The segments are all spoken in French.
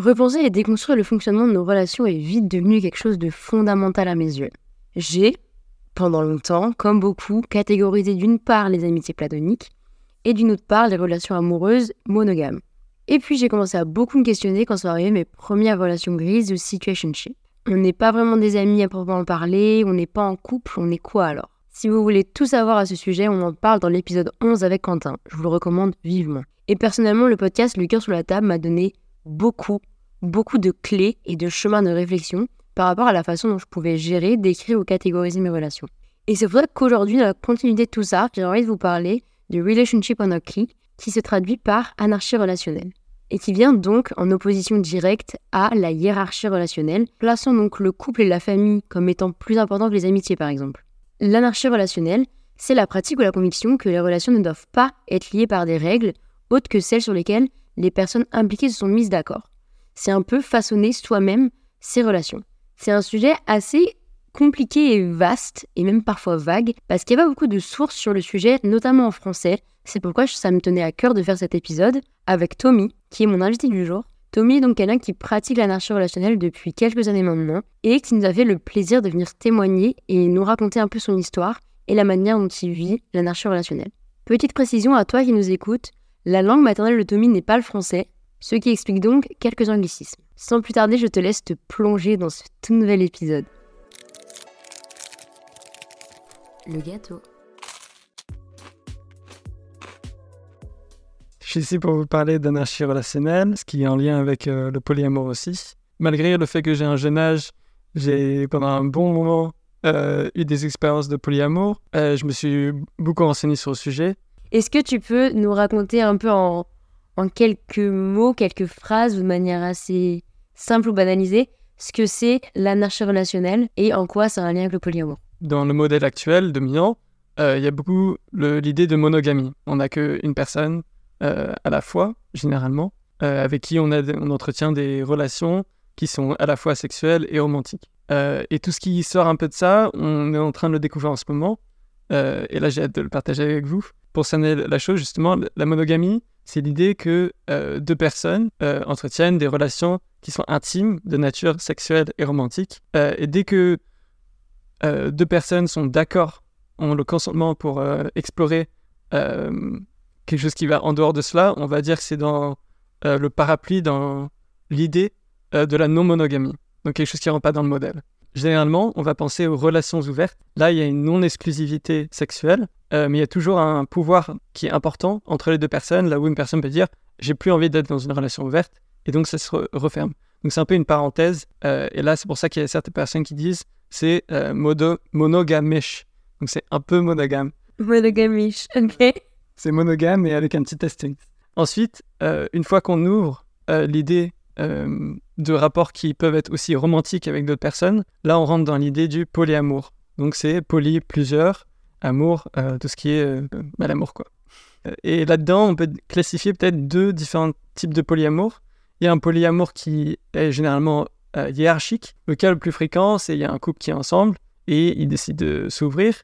Repenser et déconstruire le fonctionnement de nos relations est vite devenu quelque chose de fondamental à mes yeux. J'ai, pendant longtemps, comme beaucoup, catégorisé d'une part les amitiés platoniques et d'une autre part les relations amoureuses monogames. Et puis j'ai commencé à beaucoup me questionner quand sont arrivées mes premières relations grises ou situationship. On n'est pas vraiment des amis à proprement parler, on n'est pas en couple, on est quoi alors? Si vous voulez tout savoir à ce sujet, on en parle dans l'épisode 11 avec Quentin. Je vous le recommande vivement. Et personnellement, le podcast Le cœur sur la table m'a donné beaucoup, beaucoup de clés et de chemins de réflexion par rapport à la façon dont je pouvais gérer, décrire ou catégoriser mes relations. Et c'est pour ça qu'aujourd'hui, dans la continuité de tout ça, j'ai envie de vous parler du Relationship Anarchy, qui se traduit par anarchie relationnelle, et qui vient donc en opposition directe à la hiérarchie relationnelle, plaçant donc le couple et la famille comme étant plus importants que les amitiés par exemple. L'anarchie relationnelle, c'est la pratique ou la conviction que les relations ne doivent pas être liées par des règles autres que celles sur lesquelles les personnes impliquées se sont mises d'accord. C'est un peu façonner soi-même ses relations. C'est un sujet assez compliqué et vaste, et même parfois vague, parce qu'il n'y a pas beaucoup de sources sur le sujet, notamment en français. C'est pourquoi ça me tenait à cœur de faire cet épisode avec Tommy, qui est mon invité du jour. Tommy est donc quelqu'un qui pratique l'anarchie relationnelle depuis quelques années maintenant, et qui nous a fait le plaisir de venir témoigner et nous raconter un peu son histoire et la manière dont il vit l'anarchie relationnelle. Petite précision à toi qui nous écoutes, la langue maternelle de Tommy n'est pas le français, ce qui explique donc quelques anglicismes. Sans plus tarder, je te laisse te plonger dans ce tout nouvel épisode. Le gâteau. Je suis ici pour vous parler d'anarchie relationnelle, ce qui est en lien avec euh, le polyamour aussi. Malgré le fait que j'ai un jeune âge, j'ai pendant un bon moment euh, eu des expériences de polyamour. Euh, je me suis beaucoup renseigné sur le sujet. Est-ce que tu peux nous raconter un peu en, en quelques mots, quelques phrases, de manière assez simple ou banalisée, ce que c'est l'anarchie relationnelle et en quoi ça a un lien avec le polyamour Dans le modèle actuel dominant, il y a beaucoup l'idée de monogamie. On n'a qu'une personne euh, à la fois, généralement, euh, avec qui on, a, on entretient des relations qui sont à la fois sexuelles et romantiques. Euh, et tout ce qui sort un peu de ça, on est en train de le découvrir en ce moment. et là, j'ai hâte de le partager avec vous. Pour cerner la chose, justement, la monogamie, c'est l'idée que deux personnes entretiennent des relations qui sont intimes, de nature sexuelle et romantique. et dès que deux personnes sont d'accord, ont le consentement pour explorer quelque chose qui va en dehors de cela, on va dire que c'est dans euh, le parapluie, dans l'idée euh, de la non-monogamie. Donc quelque chose qui ne rentre pas dans le modèle. Généralement, on va penser aux relations ouvertes. Là, il y a une non-exclusivité sexuelle, euh, mais il y a toujours un pouvoir qui est important entre les deux personnes, là où une personne peut dire j'ai plus envie d'être dans une relation ouverte, et donc ça se referme. Donc c'est un peu une parenthèse, et là c'est pour ça qu'il y a certaines personnes qui disent c'est monogamish. Donc c'est un peu monogame. Monogamish, ok c'est monogame et avec un petit testing. Ensuite, euh, une fois qu'on ouvre euh, l'idée euh, de rapports qui peuvent être aussi romantiques avec d'autres personnes, là on rentre dans l'idée du polyamour. Donc c'est poly, plusieurs, amour, tout ce qui est mal amour quoi. Et là-dedans, on peut classifier peut-être deux différents types de polyamour. Il y a un polyamour qui est généralement hiérarchique. Le cas le plus fréquent, c'est il y a un couple qui est ensemble et il décide de s'ouvrir.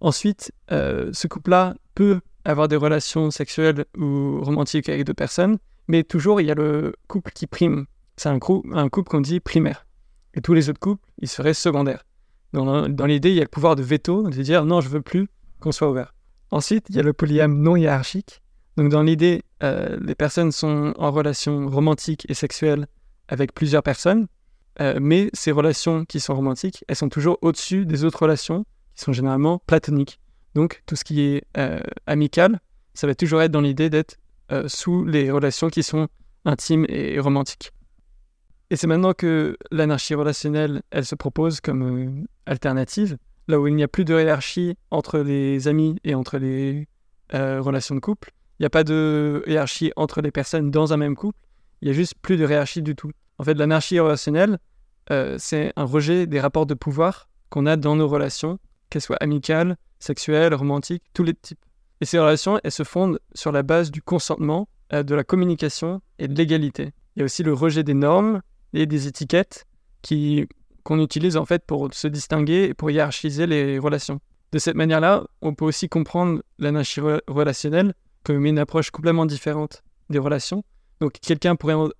Ensuite, ce couple-là peut avoir des relations sexuelles ou romantiques avec deux personnes, mais toujours il y a le couple qui prime. C'est un couple qu'on dit primaire. Et tous les autres couples, ils seraient secondaires. Dans, l'idée, il y a le pouvoir de veto, de dire non, je veux plus qu'on soit ouvert. Ensuite, il y a le polyame non hiérarchique. Donc dans l'idée, euh, les personnes sont en relation romantique et sexuelle avec plusieurs personnes, euh, mais ces relations qui sont romantiques, elles sont toujours au-dessus des autres relations qui sont généralement platoniques. Donc tout ce qui est euh, amical, ça va toujours être dans l'idée d'être sous les relations qui sont intimes et romantiques. Et c'est maintenant que l'anarchie relationnelle, elle se propose comme euh, alternative, là où il n'y a plus de hiérarchie entre les amis et entre les relations de couple. Il n'y a pas de hiérarchie entre les personnes dans un même couple. Il n'y a juste plus de hiérarchie du tout. En fait, l'anarchie relationnelle, c'est un rejet des rapports de pouvoir qu'on a dans nos relations, qu'elles soient amicales, sexuelles, romantiques, tous les types. Et ces relations, elles se fondent sur la base du consentement, euh, de la communication et de l'égalité. Il y a aussi le rejet des normes et des étiquettes qui, qu'on utilise en fait pour se distinguer et pour hiérarchiser les relations. De cette manière-là, on peut aussi comprendre l'anarchie relationnelle comme une approche complètement différente des relations, Donc quelqu'un pourrait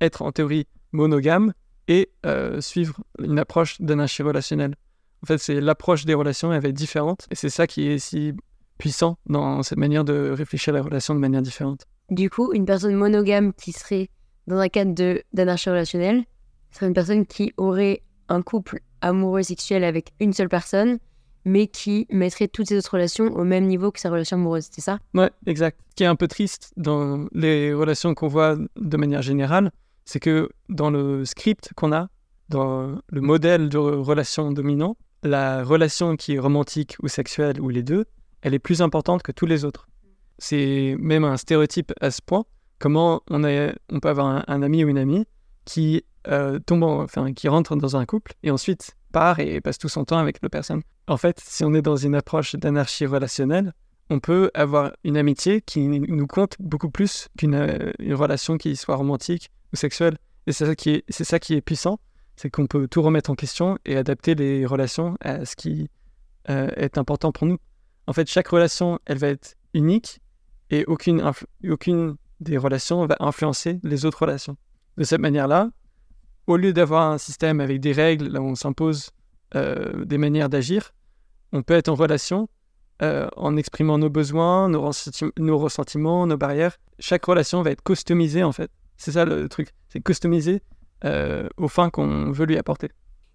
être en théorie monogame et euh, suivre une approche d'anarchie relationnelle. En fait, c'est l'approche des relations, elle va être différente. Et c'est ça qui est si puissant dans cette manière de réfléchir à la relation de manière différente. Du coup, une personne monogame qui serait dans un cadre d'anarchie relationnelle serait une personne qui aurait un couple amoureux sexuel avec une seule personne, mais qui mettrait toutes ses autres relations au même niveau que sa relation amoureuse, c'est ça? Ouais, exact. Ce qui est un peu triste dans les relations qu'on voit de manière générale, c'est que dans le script qu'on a, dans le modèle de relation dominant, la relation qui est romantique ou sexuelle ou les deux, elle est plus importante que tous les autres. C'est même un stéréotype à ce point. Comment on, peut avoir un, ami ou une amie qui euh, tombe, enfin, qui rentre dans un couple et ensuite part et passe tout son temps avec la personne. En fait, si on est dans une approche d'anarchie relationnelle, on peut avoir une amitié qui nous compte beaucoup plus qu'une euh, relation qui soit romantique ou sexuelle. Et c'est ça qui est, c'est ça qui est puissant, c'est qu'on peut tout remettre en question et adapter les relations à ce qui euh, est important pour nous. En fait, chaque relation, elle va être unique et aucune, aucune des relations va influencer les autres relations. De cette manière-là, au lieu d'avoir un système avec des règles, là où on s'impose euh, des manières d'agir, on peut être en relation euh, en exprimant nos besoins, nos, ressentiments, nos barrières. Chaque relation va être customisée en fait. C'est ça le truc, c'est customisé euh, aux fins qu'on veut lui apporter.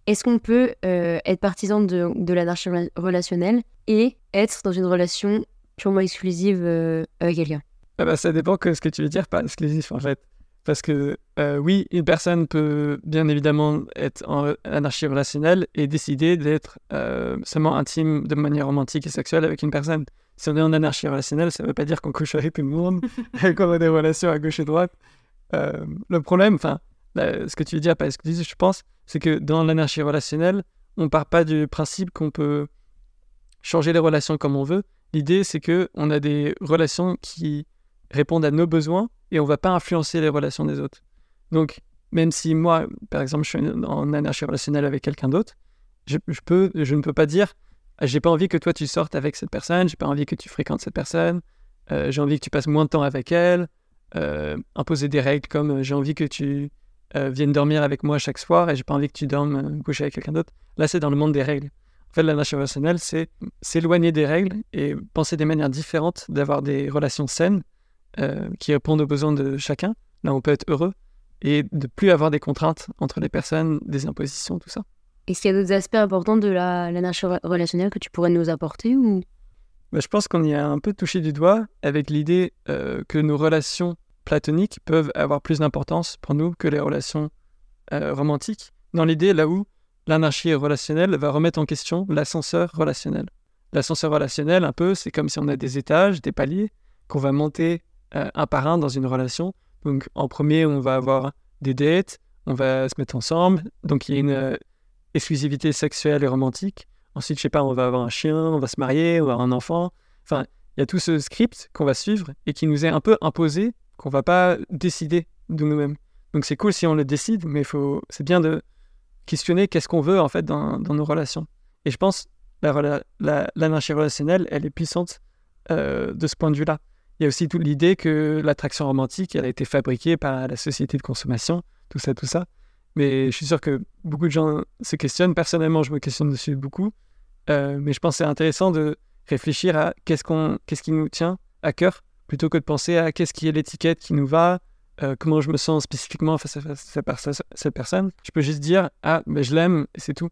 Est-ce qu'on peut être partisan de, de l'anarchie relationnelle et être dans une relation purement exclusive avec quelqu'un? Ah bah, Ça dépend de ce que tu veux dire par exclusif en fait. Parce que euh, oui, une personne peut bien évidemment être en anarchie relationnelle et décider d'être euh, seulement intime de manière romantique et sexuelle avec une personne. Si on est en anarchie relationnelle, ça ne veut pas dire qu'on couche avec tout le monde et qu'on a des relations à gauche et droite. Euh, le problème, enfin, ce que tu veux dire par exclusif, je pense, c'est que dans l'anarchie relationnelle, on ne part pas du principe qu'on peut changer les relations comme on veut. L'idée, c'est que on a des relations qui répondent à nos besoins et on va pas influencer les relations des autres. Donc, même si moi, par exemple, je suis en anarchie relationnelle avec quelqu'un d'autre, je, peux, je ne peux pas dire ah, j'ai pas envie que toi tu sortes avec cette personne, j'ai pas envie que tu fréquentes cette personne, euh, j'ai envie que tu passes moins de temps avec elle, euh, imposer des règles comme euh, j'ai envie que tu viennes dormir avec moi chaque soir et j'ai pas envie que tu dormes coucher avec quelqu'un d'autre. Là, c'est dans le monde des règles. En fait, l'anarchie relationnelle, c'est s'éloigner des règles et penser des manières différentes d'avoir des relations saines euh, qui répondent aux besoins de chacun. Là, on peut être heureux et de plus avoir des contraintes entre les personnes, des impositions, tout ça. Est-ce qu'il y a d'autres aspects importants de la, nature relationnelle que tu pourrais nous apporter ou? Bah, Je pense qu'on y a un peu touché du doigt avec l'idée euh, que nos relations platoniques peuvent avoir plus d'importance pour nous que les relations euh, romantiques. Dans l'idée là où l'anarchie relationnelle va remettre en question l'ascenseur relationnel. L'ascenseur relationnel, un peu, c'est comme si on a des étages, des paliers, qu'on va monter euh, un par un dans une relation. Donc en premier, on va avoir des dates, on va se mettre ensemble. Donc il y a une euh, exclusivité sexuelle et romantique. Ensuite, je sais pas, on va avoir un chien, on va se marier, on va avoir un enfant. Enfin, il y a tout ce script qu'on va suivre et qui nous est un peu imposé, qu'on va pas décider de nous-mêmes. Donc c'est cool si on le décide, mais faut, c'est bien de questionner qu'est-ce qu'on veut en fait dans, nos relations. Et je pense la, l'anarchie relationnelle, elle est puissante euh, de ce point de vue-là. Il y a aussi toute l'idée que l'attraction romantique, elle a été fabriquée par la société de consommation, tout ça, tout ça. Mais je suis sûr que beaucoup de gens se questionnent. Personnellement, je me questionne dessus beaucoup. Euh, mais je pense que c'est intéressant de réfléchir à qu'est-ce, qu'on, qu'est-ce qui nous tient à cœur, plutôt que de penser à qu'est-ce qui est l'étiquette qui nous va, euh, comment je me sens spécifiquement face à, cette personne. Je peux juste dire, ah, ben, je l'aime, c'est tout.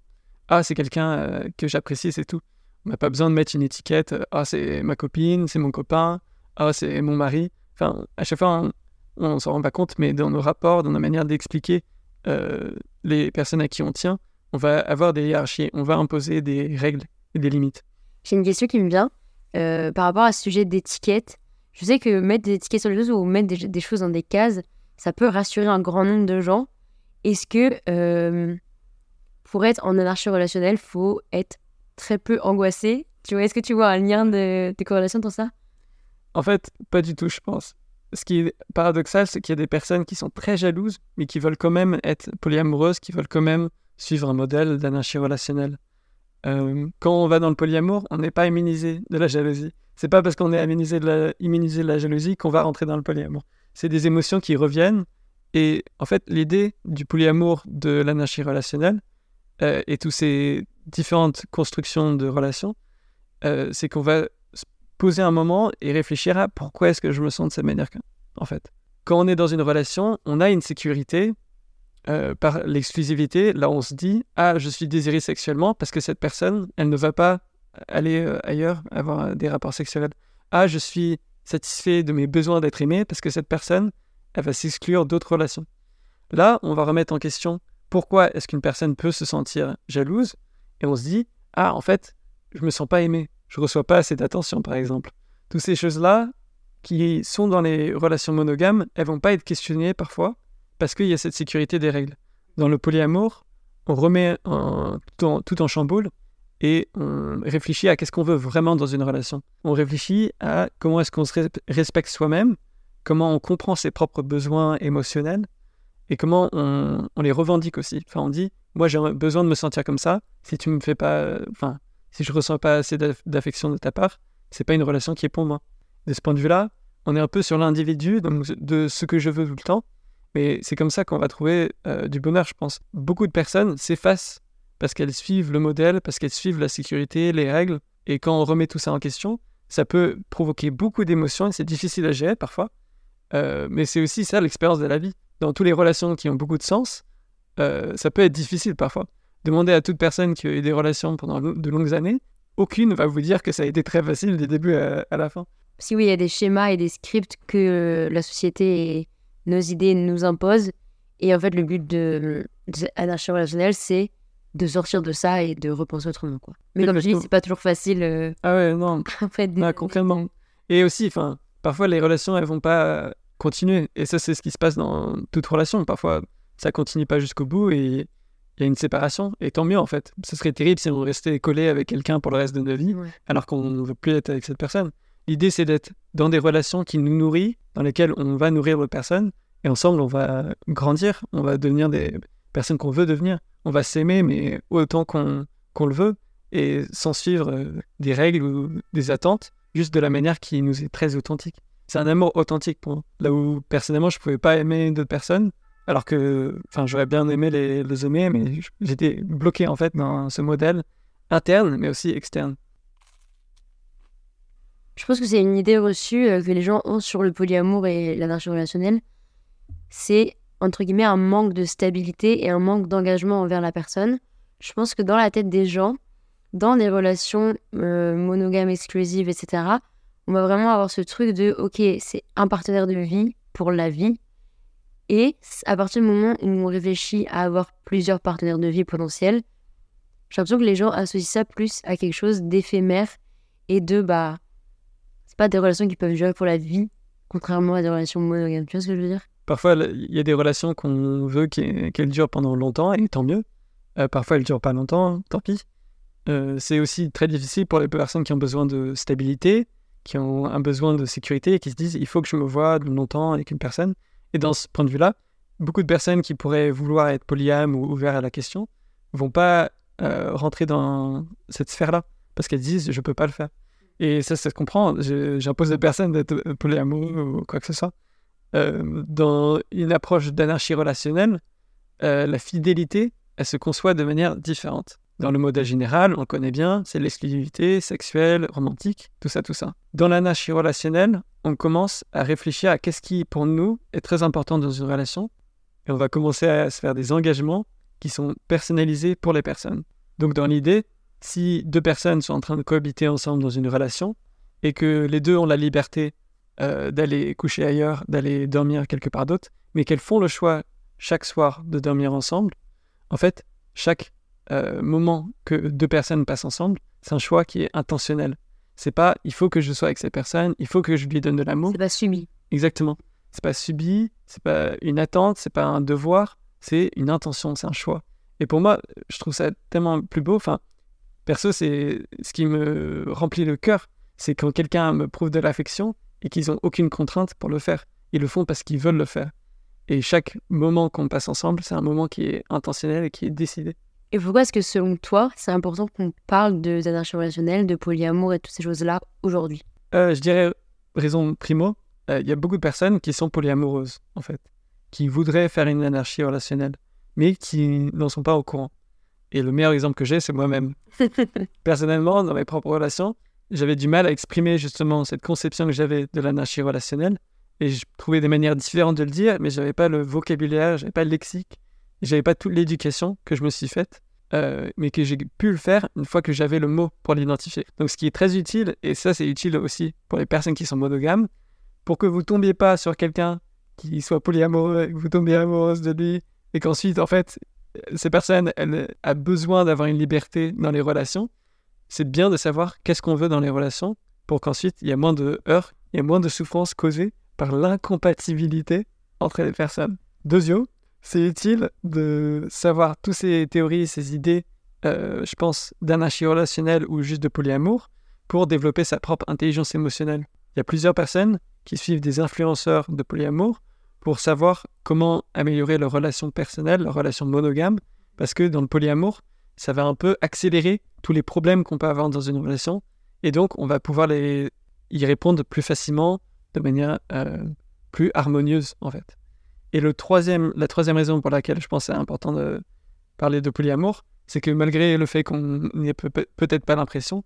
Ah, c'est quelqu'un euh, que j'apprécie, c'est tout. On n'a pas besoin de mettre une étiquette, ah, c'est ma copine, c'est mon copain, ah, c'est mon mari. Enfin, à chaque fois, on, ne s'en rend pas compte, mais dans nos rapports, dans nos manières d'expliquer euh, les personnes à qui on tient, on va avoir des hiérarchies, on va imposer des règles et des limites. J'ai une question qui me vient euh, par rapport à ce sujet d'étiquette. Je sais que mettre des étiquettes sur les choses ou mettre des, choses dans des cases, ça peut rassurer un grand nombre de gens. Est-ce que euh, pour être en anarchie relationnelle, faut être très peu angoissé? Tu vois, est-ce que tu vois un lien de, de corrélation dans ça? En fait, pas du tout, je pense. Ce qui est paradoxal, c'est qu'il y a des personnes qui sont très jalouses, mais qui veulent quand même être polyamoureuses, qui veulent quand même suivre un modèle d'anarchie relationnelle. Euh, quand on va dans le polyamour, on n'est pas immunisé de la jalousie. C'est pas parce qu'on est immunisé de la, jalousie qu'on va rentrer dans le polyamour. c'est des émotions qui reviennent. Et en fait, l'idée du polyamour, de l'anarchie relationnelle, euh, et toutes ces différentes constructions de relations, euh, c'est qu'on va poser un moment et réfléchir à pourquoi est-ce que je me sens de cette manière, en fait. Quand on est dans une relation, on a une sécurité euh, par l'exclusivité. Là, on se dit, ah, je suis désiré sexuellement parce que cette personne, elle ne va pas aller ailleurs, avoir des rapports sexuels. Ah, je suis satisfait de mes besoins d'être aimé parce que cette personne, elle va s'exclure d'autres relations. Là, on va remettre en question pourquoi est-ce qu'une personne peut se sentir jalouse et on se dit ah en fait je me sens pas aimé, je reçois pas assez d'attention par exemple. Toutes ces choses-là qui sont dans les relations monogames, elles vont pas être questionnées parfois parce qu'il y a cette sécurité des règles. Dans le polyamour, on remet tout, en, chamboule et on réfléchit à qu'est-ce qu'on veut vraiment dans une relation. On réfléchit à comment est-ce qu'on se respecte soi-même, comment on comprend ses propres besoins émotionnels et comment on, les revendique aussi. Enfin, on dit, moi j'ai besoin de me sentir comme ça. Si tu me fais pas, enfin, si je ressens pas assez d'affection de ta part, c'est pas une relation qui est pour moi. De ce point de vue-là, on est un peu sur l'individu, de ce que je veux tout le temps. Mais c'est comme ça qu'on va trouver euh, du bonheur, je pense. Beaucoup de personnes s'effacent parce qu'elles suivent le modèle, parce qu'elles suivent la sécurité, les règles. Et quand on remet tout ça en question, ça peut provoquer beaucoup d'émotions et c'est difficile à gérer parfois. Euh, mais c'est aussi ça l'expérience de la vie. Dans toutes les relations qui ont beaucoup de sens, euh, ça peut être difficile parfois. Demandez à toute personne qui a eu des relations pendant de longues années, aucune va vous dire que ça a été très facile du début à, la fin. Si oui, il y a des schémas et des scripts que la société et nos idées nous imposent. Et en fait, le but de, de relationnelle, c'est de sortir de ça et de repenser autrement quoi. Mais comme je dis, c'est pas toujours facile. Euh, ah ouais, non. en fait, ah, concrètement. Et aussi, enfin, parfois les relations elles vont pas continuer et ça c'est ce qui se passe dans toute relation. Parfois ça continue pas jusqu'au bout et il y a une séparation et tant mieux en fait. Ce serait terrible si on restait collé avec quelqu'un pour le reste de notre vie alors qu'on ne veut plus être avec cette personne. L'idée c'est d'être dans des relations qui nous nourrissent, dans lesquelles on va nourrir l'autre personne et ensemble on va grandir, on va devenir des personnes qu'on veut devenir on va s'aimer, mais autant qu'on le veut, et sans suivre euh, des règles ou des attentes, juste de la manière qui nous est très authentique. C'est un amour authentique pour moi. Là où personnellement je pouvais pas aimer d'autres personnes, alors que, j'aurais bien aimé les, les aimer, mais j'étais bloqué en fait dans ce modèle interne, mais aussi externe. Je pense que c'est une idée reçue euh, que les gens ont sur le polyamour et l'anarchie relationnelle. C'est entre guillemets, un manque de stabilité et un manque d'engagement envers la personne. Je pense que dans la tête des gens, dans des relations euh, monogames, exclusives, etc., on va vraiment avoir ce truc de, ok, c'est un partenaire de vie pour la vie. Et à partir du moment où on réfléchit à avoir plusieurs partenaires de vie potentiels, j'ai l'impression que les gens associent ça plus à quelque chose d'éphémère et de, bah, c'est pas des relations qui peuvent durer pour la vie, contrairement à des relations monogames. Tu vois ce que je veux dire? Parfois, il y a des relations qu'on veut qu'elles durent pendant longtemps, et tant mieux. Euh, parfois, elles ne durent pas longtemps, tant pis. Euh, c'est aussi très difficile pour les personnes qui ont besoin de stabilité, qui ont un besoin de sécurité et qui se disent il faut que je me vois longtemps avec une personne. Et dans ce point de vue-là, beaucoup de personnes qui pourraient vouloir être polyam ou ouvertes à la question vont pas euh, rentrer dans cette sphère-là parce qu'elles disent je peux pas le faire. Et ça, ça se comprend. J'impose à personne d'être polyamoureux ou quoi que ce soit. Euh, dans une approche d'anarchie relationnelle, euh, la fidélité, elle se conçoit de manière différente. Dans le modèle général, on connaît bien, c'est l'exclusivité sexuelle, romantique, tout ça, tout ça. Dans l'anarchie relationnelle, on commence à réfléchir à qu'est-ce qui, pour nous, est très important dans une relation. Et on va commencer à se faire des engagements qui sont personnalisés pour les personnes. Donc, dans l'idée, si deux personnes sont en train de cohabiter ensemble dans une relation et que les deux ont la liberté euh, d'aller coucher ailleurs, d'aller dormir quelque part d'autre, mais qu'elles font le choix chaque soir de dormir ensemble, en fait, chaque euh, moment que deux personnes passent ensemble, c'est un choix qui est intentionnel. C'est pas il faut que je sois avec cette personne, il faut que je lui donne de l'amour. C'est pas subi. Exactement. C'est pas subi, c'est pas une attente, c'est pas un devoir, c'est une intention, c'est un choix. Et pour moi, je trouve ça tellement plus beau. Enfin, perso, c'est ce qui me remplit le cœur, c'est quand quelqu'un me prouve de l'affection et qu'ils n'ont aucune contrainte pour le faire. Ils le font parce qu'ils veulent le faire. Et chaque moment qu'on passe ensemble, c'est un moment qui est intentionnel et qui est décidé. Et pourquoi est-ce que selon toi, c'est important qu'on parle de d'anarchie relationnelle, de polyamour et toutes ces choses-là aujourd'hui? Euh, Je dirais raison primo, euh, il y a beaucoup de personnes qui sont polyamoureuses, en fait, qui voudraient faire une anarchie relationnelle, mais qui n'en sont pas au courant. Et le meilleur exemple que j'ai, c'est moi-même. Personnellement, dans mes propres relations, j'avais du mal à exprimer justement cette conception que j'avais de l'anarchie relationnelle. Et je trouvais des manières différentes de le dire, mais je n'avais pas le vocabulaire, je n'avais pas le lexique, j'avais pas toute l'éducation que je me suis faite, euh, mais que j'ai pu le faire une fois que j'avais le mot pour l'identifier. Donc ce qui est très utile, et ça c'est utile aussi pour les personnes qui sont monogames, pour que vous tombiez pas sur quelqu'un qui soit polyamoureux et que vous tombiez amoureuse de lui, et qu'ensuite, en fait, ces personnes, a besoin d'avoir une liberté dans les relations. C'est bien de savoir qu'est-ce qu'on veut dans les relations pour qu'ensuite il y ait moins de heurts, il y ait moins de souffrances causées par l'incompatibilité entre les personnes. Deuxièmement, c'est utile de savoir toutes ces théories, ces idées, euh, je pense, d'anarchie relationnelle ou juste de polyamour pour développer sa propre intelligence émotionnelle. Il y a plusieurs personnes qui suivent des influenceurs de polyamour pour savoir comment améliorer leurs relations personnelles, leurs relations monogames, parce que dans le polyamour, ça va un peu accélérer tous les problèmes qu'on peut avoir dans une relation, et donc on va pouvoir y répondre plus facilement, de manière euh, plus harmonieuse en fait. Et le troisième, la troisième raison pour laquelle je pense c'est important de parler de polyamour, c'est que malgré le fait qu'on n'ait peut-être pas l'impression,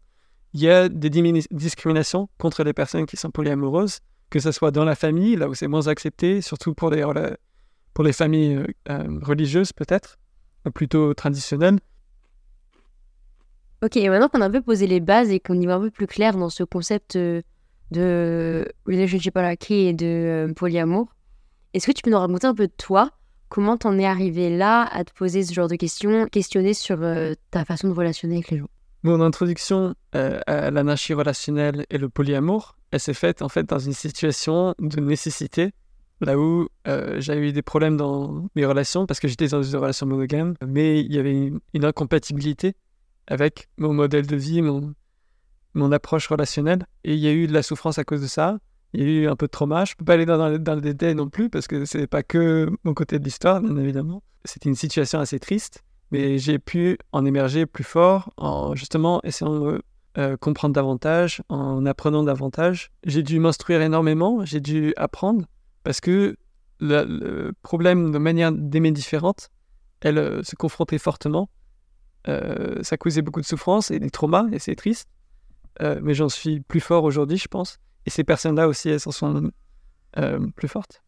il y a des discriminations contre les personnes qui sont polyamoureuses, que ce soit dans la famille, là où c'est moins accepté, surtout pour les, pour les familles euh, euh, religieuses peut-être, plutôt traditionnelles. Ok, maintenant qu'on a un peu posé les bases et qu'on y va un peu plus clair dans ce concept de relationship key et de euh, polyamour. Est-ce que tu peux nous raconter un peu de toi? Comment t'en es arrivé là à te poser ce genre de questions, questionner sur euh, ta façon de relationner avec les gens? Mon introduction euh, à l'anarchie relationnelle et le polyamour, elle s'est faite en fait dans une situation de nécessité, là où j'avais eu des problèmes dans mes relations parce que j'étais dans une relation monogame, mais il y avait une, une incompatibilité avec mon modèle de vie, mon, mon approche relationnelle. Et il y a eu de la souffrance à cause de ça. Il y a eu un peu de trauma. Je peux pas aller dans, le détail non plus parce que c'est pas que mon côté de l'histoire, bien évidemment. C'était une situation assez triste, mais j'ai pu en émerger plus fort en justement essayant de euh, comprendre davantage, en apprenant davantage. J'ai dû m'instruire énormément, j'ai dû apprendre parce que le, problème de manière d'aimer différente, elle euh, se confrontait fortement. Euh, ça causait beaucoup de souffrance et des traumas, et c'est triste. Mais j'en suis plus fort aujourd'hui, je pense. Et ces personnes-là aussi, elles s'en sont euh, plus fortes.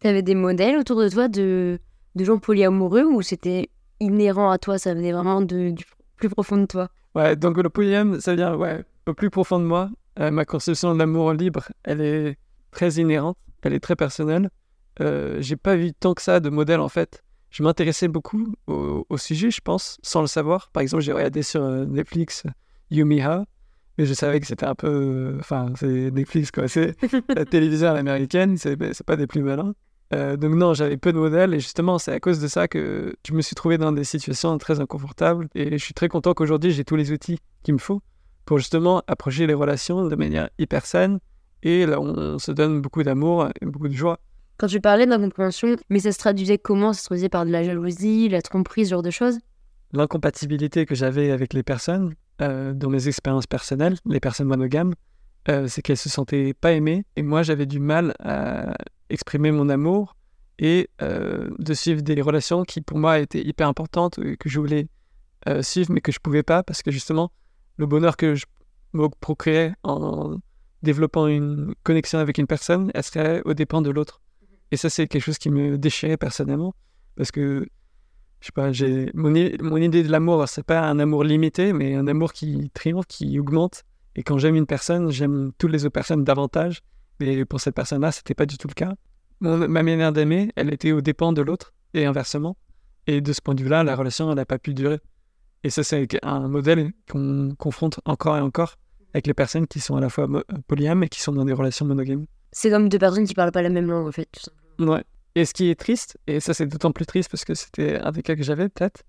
Tu avais des modèles autour de toi de, de gens polyamoureux ou c'était inhérent à toi, ça venait vraiment de, du plus profond de toi? Ouais, donc le polyam, ça vient ouais, au plus profond de moi. Euh, ma conception de l'amour libre, elle est très inhérente, elle est très personnelle. Euh, j'ai pas vu tant que ça de modèles en fait. Je m'intéressais beaucoup au, au, sujet, je pense, sans le savoir. Par exemple, j'ai regardé sur Netflix Yumiha, mais je savais que c'était un peu. Enfin, c'est Netflix, quoi. C'est la télévision américaine, c'est pas des plus malins. Euh, donc, non, j'avais peu de modèles et justement, c'est à cause de ça que je me suis trouvé dans des situations très inconfortables. Et je suis très content qu'aujourd'hui, j'ai tous les outils qu'il me faut pour justement approcher les relations de manière hyper saine et là, on se donne beaucoup d'amour et beaucoup de joie. Quand tu parlais d'incompréhension, mais ça se traduisait comment? Ça se traduisait par de la jalousie, la tromperie, ce genre de choses? L'incompatibilité que j'avais avec les personnes, euh, dans mes expériences personnelles, les personnes monogames, euh, c'est qu'elles se sentaient pas aimées et moi j'avais du mal à exprimer mon amour et euh, de suivre des relations qui pour moi étaient hyper importantes que je voulais suivre mais que je pouvais pas parce que justement le bonheur que je me procréais en développant une connexion avec une personne, elle serait au dépens de l'autre. Et ça c'est quelque chose qui me déchirait personnellement parce que je sais pas, j'ai mon, mon, idée de l'amour, c'est pas un amour limité, mais un amour qui triomphe, qui augmente. Et quand j'aime une personne, j'aime toutes les autres personnes davantage. Mais pour cette personne-là, c'était pas du tout le cas. ma manière d'aimer, elle était au dépens de l'autre et inversement. Et de ce point de vue-là, la relation, elle n'a pas pu durer. Et ça, c'est un modèle qu'on confronte encore et encore avec les personnes qui sont à la fois polyam et qui sont dans des relations monogames. C'est comme deux personnes qui parlent pas la même langue, en fait, tout simplement. Ouais. Et ce qui est triste, et ça c'est d'autant plus triste parce que c'était un des cas que j'avais peut-être,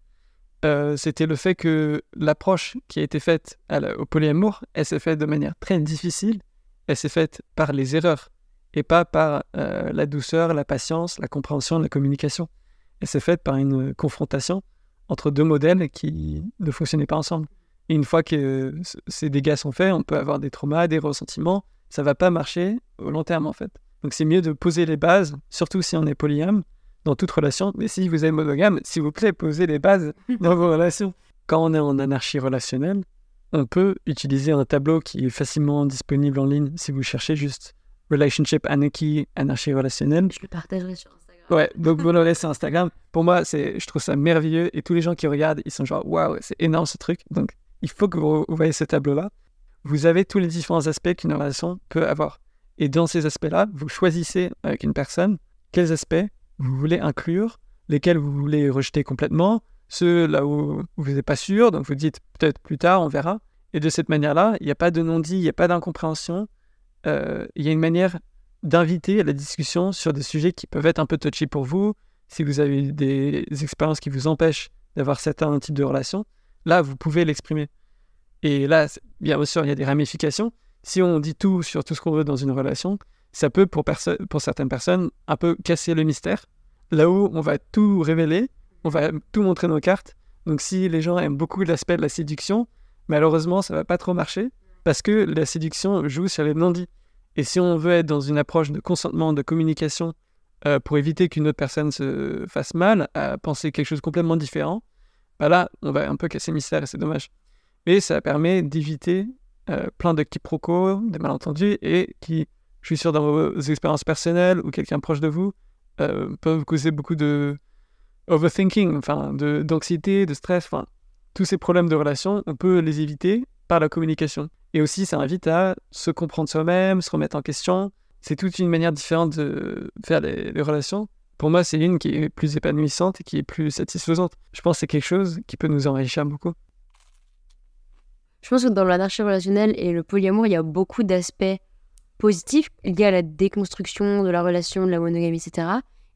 euh, c'était le fait que l'approche qui a été faite au polyamour, elle s'est faite de manière très difficile, elle s'est faite par les erreurs et pas par euh, la douceur, la patience, la compréhension, la communication. Elle s'est faite par une confrontation entre deux modèles qui ne fonctionnaient pas ensemble. Et une fois que ces dégâts sont faits, on peut avoir des traumas, des ressentiments, ça va pas marcher au long terme en fait. Donc c'est mieux de poser les bases, surtout si on est polyame, dans toute relation. Mais si vous êtes monogame, s'il vous plaît, posez les bases dans vos relations. Quand on est en anarchie relationnelle, on peut utiliser un tableau qui est facilement disponible en ligne si vous cherchez juste Relationship Anarchy, anarchie relationnelle. Je le partagerai sur Instagram. Ouais, donc vous l'aurez sur Instagram. Pour moi, c'est, je trouve ça merveilleux et tous les gens qui regardent, ils sont genre waouh, c'est énorme ce truc. Donc il faut que vous, vous voyez ce tableau-là. Vous avez tous les différents aspects qu'une relation peut avoir. Et dans ces aspects-là, vous choisissez avec une personne quels aspects vous voulez inclure, lesquels vous voulez rejeter complètement, ceux là où vous n'êtes pas sûr, donc vous dites peut-être plus tard, on verra. Et de cette manière-là, il n'y a pas de non-dit, il n'y a pas d'incompréhension. Euh, il y a une manière d'inviter à la discussion sur des sujets qui peuvent être un peu touchy pour vous. Si vous avez des expériences qui vous empêchent d'avoir certains types de relations, là, vous pouvez l'exprimer. Et là, bien sûr, il y a des ramifications. Si on dit tout sur tout ce qu'on veut dans une relation, ça peut, pour, certaines personnes, un peu casser le mystère. Là où on va tout révéler, on va tout montrer nos cartes. Donc si les gens aiment beaucoup l'aspect de la séduction, malheureusement, ça va pas trop marcher parce que la séduction joue sur les non-dits. Et si on veut être dans une approche de consentement, de communication, euh, pour éviter qu'une autre personne se fasse mal, à penser quelque chose complètement différent, bah là, on va un peu casser le mystère et c'est dommage. Mais ça permet d'éviter euh, plein de quiproquos, des malentendus et qui, je suis sûr, dans vos expériences personnelles ou quelqu'un proche de vous, euh, peuvent causer beaucoup de, overthinking, enfin, d'anxiété, de, stress, enfin, tous ces problèmes de relation, on peut les éviter par la communication. Et aussi, ça invite à se comprendre soi-même, se remettre en question. C'est toute une manière différente de faire les, relations. Pour moi, c'est une qui est plus épanouissante et qui est plus satisfaisante. Je pense que c'est quelque chose qui peut nous enrichir beaucoup. Je pense que dans l'anarchie relationnelle et le polyamour, il y a beaucoup d'aspects positifs liés à la déconstruction de la relation, de la monogamie, etc.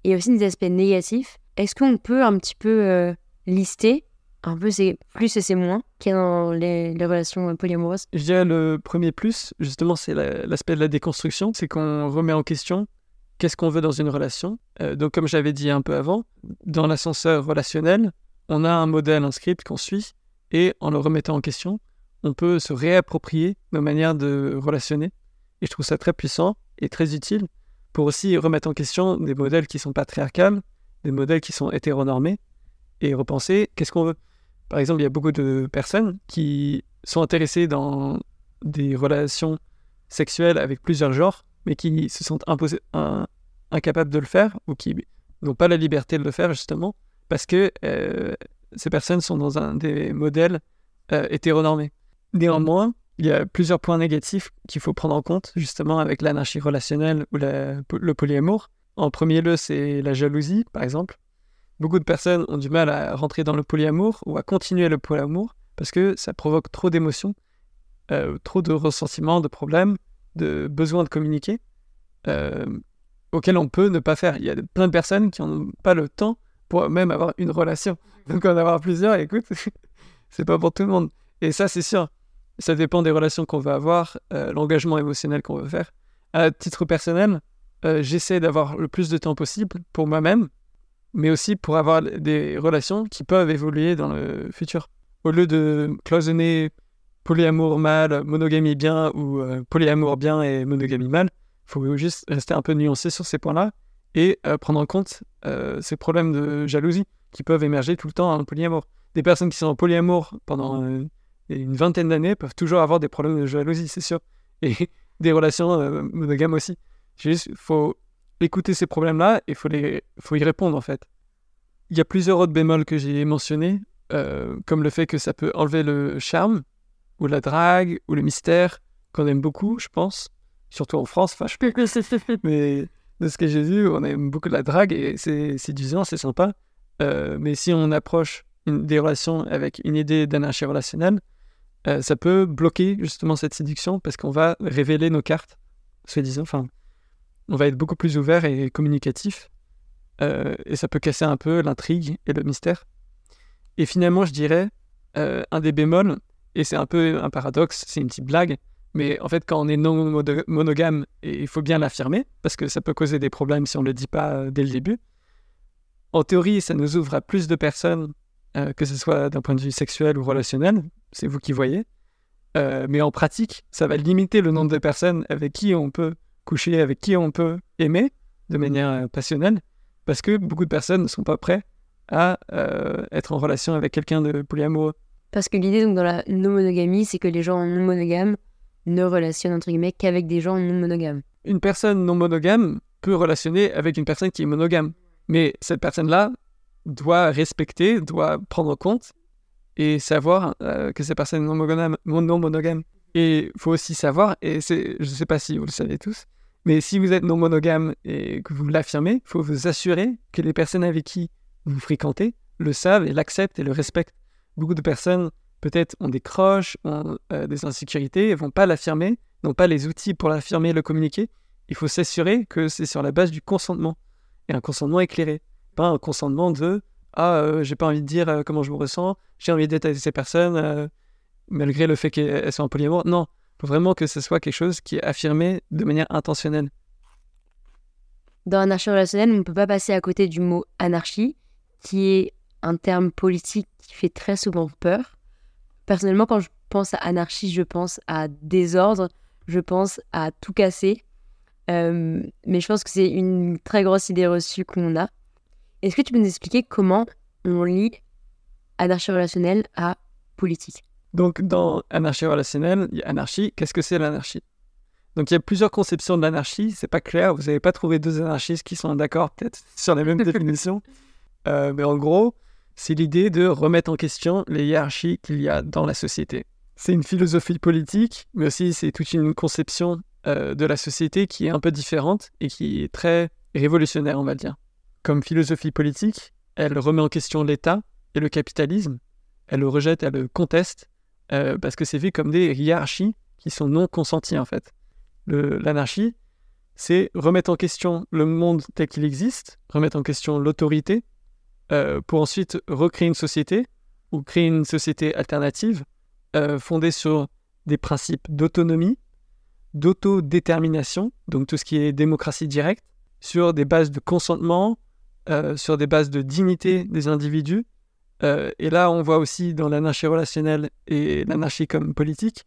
Et aussi des aspects négatifs est-ce qu'on peut un petit peu euh, lister un peu c'est plus et c'est moins qu'il y a dans les, relations polyamoureuses Je dirais le premier plus, justement, c'est l'aspect de la déconstruction, c'est qu'on remet en question qu'est-ce qu'on veut dans une relation. Euh, donc, comme j'avais dit un peu avant, dans l'ascenseur relationnel, on a un modèle, un script qu'on suit, et en le remettant en question, on peut se réapproprier nos manières de relationner. Et je trouve ça très puissant et très utile pour aussi remettre en question des modèles qui sont patriarcales, des modèles qui sont hétéronormés et repenser qu'est-ce qu'on veut. Par exemple, il y a beaucoup de personnes qui sont intéressées dans des relations sexuelles avec plusieurs genres, mais qui se sentent imposés, incapables de le faire ou qui n'ont pas la liberté de le faire justement parce que euh, ces personnes sont dans un des modèles euh, hétéronormés. Néanmoins, il y a plusieurs points négatifs qu'il faut prendre en compte justement avec l'anarchie relationnelle ou le polyamour. En premier lieu, c'est la jalousie, par exemple. Beaucoup de personnes ont du mal à rentrer dans le polyamour ou à continuer le polyamour parce que ça provoque trop d'émotions, euh, trop de ressentiments, de problèmes, de besoins de communiquer, euh, auxquels on peut ne pas faire. Il y a plein de personnes qui n'ont pas le temps pour même avoir une relation. Donc en avoir plusieurs, écoute, c'est pas pour tout le monde. Et ça, c'est sûr. Ça dépend des relations qu'on va avoir, euh, l'engagement émotionnel qu'on veut faire. À titre personnel, euh, j'essaie d'avoir le plus de temps possible pour moi-même, mais aussi pour avoir des relations qui peuvent évoluer dans le futur. Au lieu de cloisonner polyamour mal, monogamie bien ou euh, polyamour bien et monogamie mal, il faut juste rester un peu nuancé sur ces points-là et prendre en compte ces problèmes de jalousie qui peuvent émerger tout le temps en polyamour. Des personnes qui sont en polyamour pendant une vingtaine d'années peuvent toujours avoir des problèmes de jalousie, c'est sûr. Et des relations monogames aussi. Juste, faut écouter ces problèmes-là et faut les, faut y répondre en fait. Il y a plusieurs autres bémols que j'ai mentionnés, euh, comme le fait que ça peut enlever le charme, ou la drague, ou le mystère, qu'on aime beaucoup, je pense. Surtout en France, enfin, je c'est mais de ce que j'ai vu, on aime beaucoup la drague et c'est séduisant, c'est sympa. Euh, mais si on approche des relations avec une idée d'anarchie relationnelle, euh, ça peut bloquer justement cette séduction parce qu'on va révéler nos cartes, soi-disant. Enfin, on va être beaucoup plus ouvert et communicatif. Euh, et ça peut casser un peu l'intrigue et le mystère. Et finalement, je dirais, euh, un des bémols, et c'est un peu un paradoxe, c'est une petite blague, mais en fait, quand on est non monogame, il faut bien l'affirmer, parce que ça peut causer des problèmes si on ne le dit pas dès le début, en théorie, ça nous ouvre à plus de personnes, que ce soit d'un point de vue sexuel ou relationnel, c'est vous qui voyez. mais en pratique, ça va limiter le nombre de personnes avec qui on peut coucher avec qui on peut aimer de manière euh, passionnelle, parce que beaucoup de personnes ne sont pas prêtes à euh, être en relation avec quelqu'un de polyamoureux. Parce que l'idée donc dans la non-monogamie, c'est que les gens non monogames ne relationnent entre guillemets qu'avec des gens non monogames. Une personne non monogame peut relationner avec une personne qui est monogame, mais cette personne-là doit respecter, doit prendre en compte et savoir euh, que cette personne est non monogame. Non monogame. Et il faut aussi savoir, et je ne sais pas si vous le savez tous, mais si vous êtes non monogame et que vous l'affirmez, il faut vous assurer que les personnes avec qui vous fréquentez le savent et l'acceptent et le respectent. Beaucoup de personnes, peut-être, ont des croches, ont euh, des insécurités, ne vont pas l'affirmer, n'ont pas les outils pour l'affirmer et le communiquer. Il faut s'assurer que c'est sur la base du consentement, et un consentement éclairé. Pas un consentement de Ah, euh, j'ai pas envie de dire euh, comment je me ressens, j'ai envie d'être avec ces personnes, malgré le fait qu'elles soient en polyamour. Non, faut vraiment que ce soit quelque chose qui est affirmé de manière intentionnelle. Dans anarchie relationnelle, on ne peut pas passer à côté du mot anarchie, qui est un terme politique qui fait très souvent peur. Personnellement, quand je pense à anarchie, je pense à désordre, je pense à tout casser. Euh, mais je pense que c'est une très grosse idée reçue qu'on a. Est-ce que tu peux nous expliquer comment on lit anarchie relationnelle à politique? Donc, dans anarchie relationnelle, il y a anarchie. Qu'est-ce que c'est l'anarchie? Donc, il y a plusieurs conceptions de l'anarchie. C'est pas clair. Vous n'avez pas trouvé deux anarchistes qui sont d'accord, peut-être, sur les mêmes définitions. Euh, mais en gros, c'est l'idée de remettre en question les hiérarchies qu'il y a dans la société. C'est une philosophie politique, mais aussi c'est toute une conception euh, de la société qui est un peu différente et qui est très révolutionnaire, on va dire. Comme philosophie politique, elle remet en question l'État et le capitalisme. Elle le rejette, elle le conteste, euh, parce que c'est vu comme des hiérarchies qui sont non consenties en fait. L'anarchie, c'est remettre en question le monde tel qu'il existe, remettre en question l'autorité, euh, pour ensuite recréer une société ou créer une société alternative euh, fondée sur des principes d'autonomie, d'autodétermination, donc tout ce qui est démocratie directe, sur des bases de consentement, euh, sur des bases de dignité des individus. et là, on voit aussi dans l'anarchie relationnelle et l'anarchie comme politique,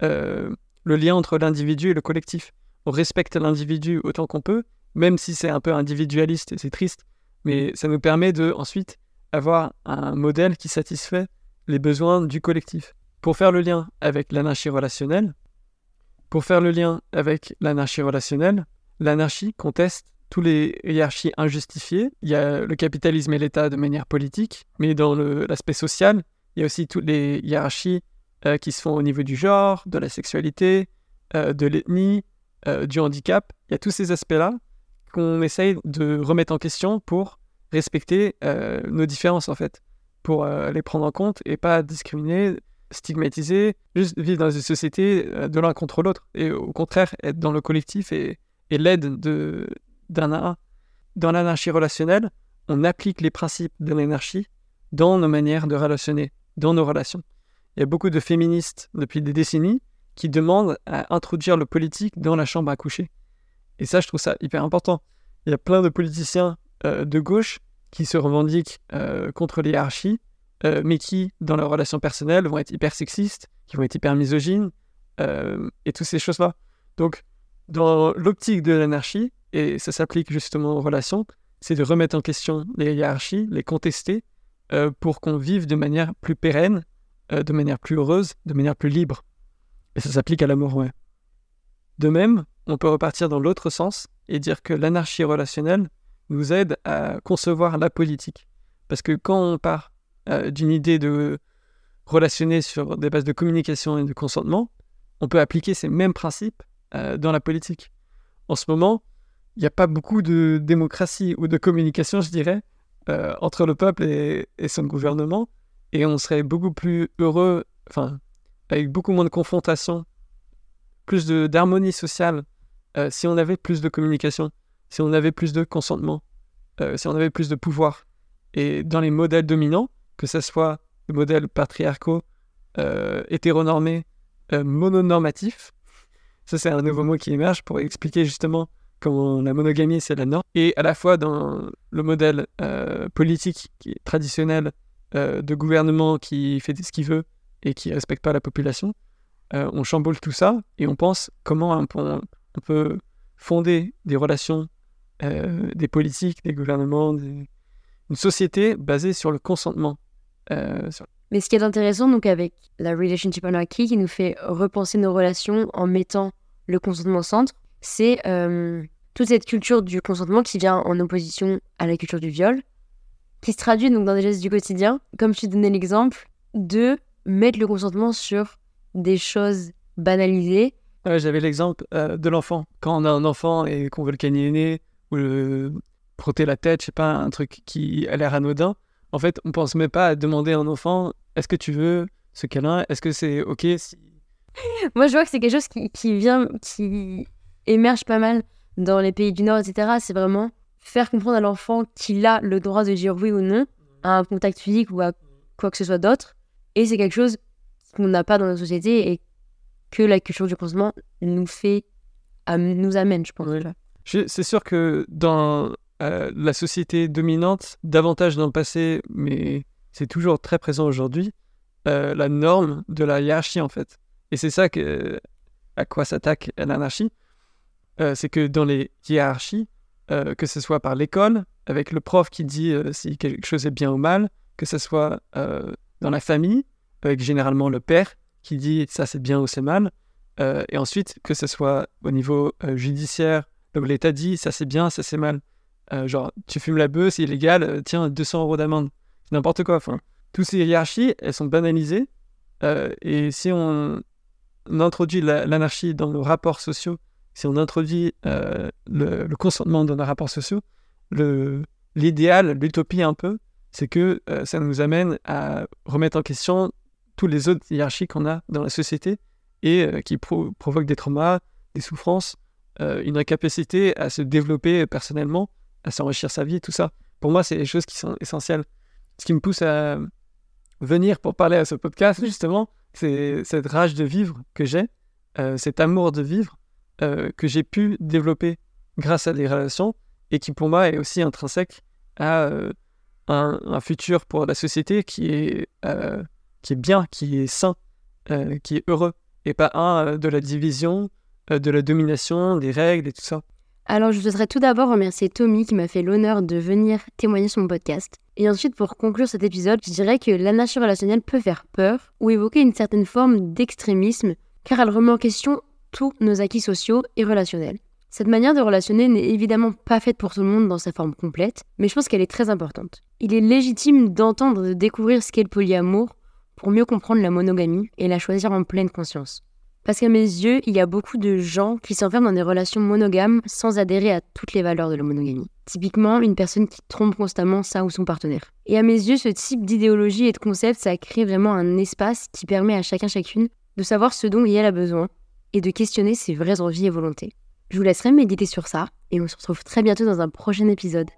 le lien entre l'individu et le collectif. On respecte l'individu autant qu'on peut, même si c'est un peu individualiste et c'est triste, mais ça nous permet de ensuite avoir un modèle qui satisfait les besoins du collectif. Pour faire le lien avec l'anarchie relationnelle, pour faire le lien avec l'anarchie relationnelle, l'anarchie conteste tous les hiérarchies injustifiées. Il y a le capitalisme et l'État de manière politique, mais dans l'aspect social, il y a aussi toutes les hiérarchies euh, qui se font au niveau du genre, de la sexualité, euh, de l'ethnie, euh, du handicap. Il y a tous ces aspects-là qu'on essaye de remettre en question pour respecter nos différences en fait, pour les prendre en compte et pas discriminer, stigmatiser, juste vivre dans une société de l'un contre l'autre et au contraire être dans le collectif et, l'aide un. Dans l'anarchie relationnelle, on applique les principes de l'anarchie dans nos manières de relationner, dans nos relations. Il y a beaucoup de féministes depuis des décennies qui demandent à introduire le politique dans la chambre à coucher. Et ça, je trouve ça hyper important. Il y a plein de politiciens euh, de gauche qui se revendiquent euh, contre les hiérarchies, euh, mais qui, dans leurs relations personnelles, vont être hyper sexistes, qui vont être hyper misogynes, et toutes ces choses-là. Donc, dans l'optique de l'anarchie, et ça s'applique justement aux relations, c'est de remettre en question les hiérarchies, les contester, pour qu'on vive de manière plus pérenne, de manière plus heureuse, de manière plus libre. Et ça s'applique à l'amour, ouais. De même, on peut repartir dans l'autre sens et dire que l'anarchie relationnelle nous aide à concevoir la politique. Parce que quand on part euh, d'une idée de relationner sur des bases de communication et de consentement, on peut appliquer ces mêmes principes euh, dans la politique. En ce moment, il n'y a pas beaucoup de démocratie ou de communication, je dirais, euh, entre le peuple et, son gouvernement, et on serait beaucoup plus heureux, enfin, avec beaucoup moins de confrontation, plus d'harmonie sociale, si on avait plus de communication si on avait plus de consentement, euh, si on avait plus de pouvoir. Et dans les modèles dominants, que ce soit les modèles patriarcaux, euh, hétéronormés, euh, mononormatifs, ça c'est un nouveau mot qui émerge pour expliquer justement comment la monogamie c'est la norme, et à la fois dans le modèle politique qui est traditionnel de gouvernement qui fait ce qu'il veut et qui ne respecte pas la population, on chamboule tout ça et on pense comment on peut fonder des relations, euh, des politiques, des gouvernements, une société basée sur le consentement. Euh, Mais ce qui est intéressant, donc, avec la Relationship Anarchy, qui nous fait repenser nos relations en mettant le consentement au centre, c'est euh, toute cette culture du consentement qui vient en opposition à la culture du viol, qui se traduit donc dans des gestes du quotidien, comme t'ai donné l'exemple, de mettre le consentement sur des choses banalisées. Ouais, J'avais l'exemple euh, de l'enfant. Quand on a un enfant et qu'on veut le câliner ou le frotter la tête, je sais pas, un truc qui a l'air anodin, en fait, on pense même pas à demander à un enfant est-ce que tu veux ce câlin? Est-ce que c'est OK si... Moi, je vois que c'est quelque chose qui, qui vient, qui émerge pas mal dans les pays du Nord, etc. C'est vraiment faire comprendre à l'enfant qu'il a le droit de dire oui ou non à un contact physique ou à quoi que ce soit d'autre. Et c'est quelque chose qu'on n'a pas dans notre société et que la culture du consentement nous fait, nous amène, je pense. C'est sûr que dans euh, la société dominante, davantage dans le passé, mais c'est toujours très présent aujourd'hui, euh, la norme de la hiérarchie en fait. Et c'est ça que, à quoi s'attaque l'anarchie. Euh, c'est que dans les hiérarchies, euh, que ce soit par l'école, avec le prof qui dit euh, si quelque chose est bien ou mal, que ce soit dans la famille, avec généralement le père qui dit ça c'est bien ou c'est mal, et ensuite que ce soit au niveau judiciaire, donc l'État dit ça c'est bien, ça c'est mal. Genre, tu fumes la bœuf, c'est illégal, tiens, 200 euros d'amende. C'est n'importe quoi. Enfin, toutes ces hiérarchies, elles sont banalisées. et si on, introduit la- l'anarchie dans nos rapports sociaux, si on introduit euh, le, le consentement dans nos rapports sociaux, l'idéal, l'utopie un peu, c'est que euh, ça nous amène à remettre en question tous les autres hiérarchies qu'on a dans la société et euh, qui pro- provoquent des traumas, des souffrances, une incapacité à se développer personnellement, à s'enrichir sa vie, tout ça. Pour moi, c'est les choses qui sont essentielles. Ce qui me pousse à venir pour parler à ce podcast, justement, c'est cette rage de vivre que j'ai, cet amour de vivre euh, que j'ai pu développer grâce à des relations et qui, pour moi, est aussi intrinsèque à euh, un, futur pour la société qui est, euh, qui est bien, qui est sain, qui est heureux, et pas un de la division, de la domination, des règles et tout ça. Alors, je voudrais tout d'abord remercier Tommy qui m'a fait l'honneur de venir témoigner sur mon podcast. Et ensuite, pour conclure cet épisode, je dirais que l'anarchie relationnelle peut faire peur ou évoquer une certaine forme d'extrémisme, car elle remet en question tous nos acquis sociaux et relationnels. Cette manière de relationner n'est évidemment pas faite pour tout le monde dans sa forme complète, mais je pense qu'elle est très importante. Il est légitime d'entendre et de découvrir ce qu'est le polyamour pour mieux comprendre la monogamie et la choisir en pleine conscience. Parce qu'à mes yeux, il y a beaucoup de gens qui s'enferment dans des relations monogames sans adhérer à toutes les valeurs de la monogamie. Typiquement, une personne qui trompe constamment sa ou son partenaire. Et à mes yeux, ce type d'idéologie et de concept, ça crée vraiment un espace qui permet à chacun chacune de savoir ce dont elle a besoin et de questionner ses vraies envies et volontés. Je vous laisserai méditer sur ça et on se retrouve très bientôt dans un prochain épisode.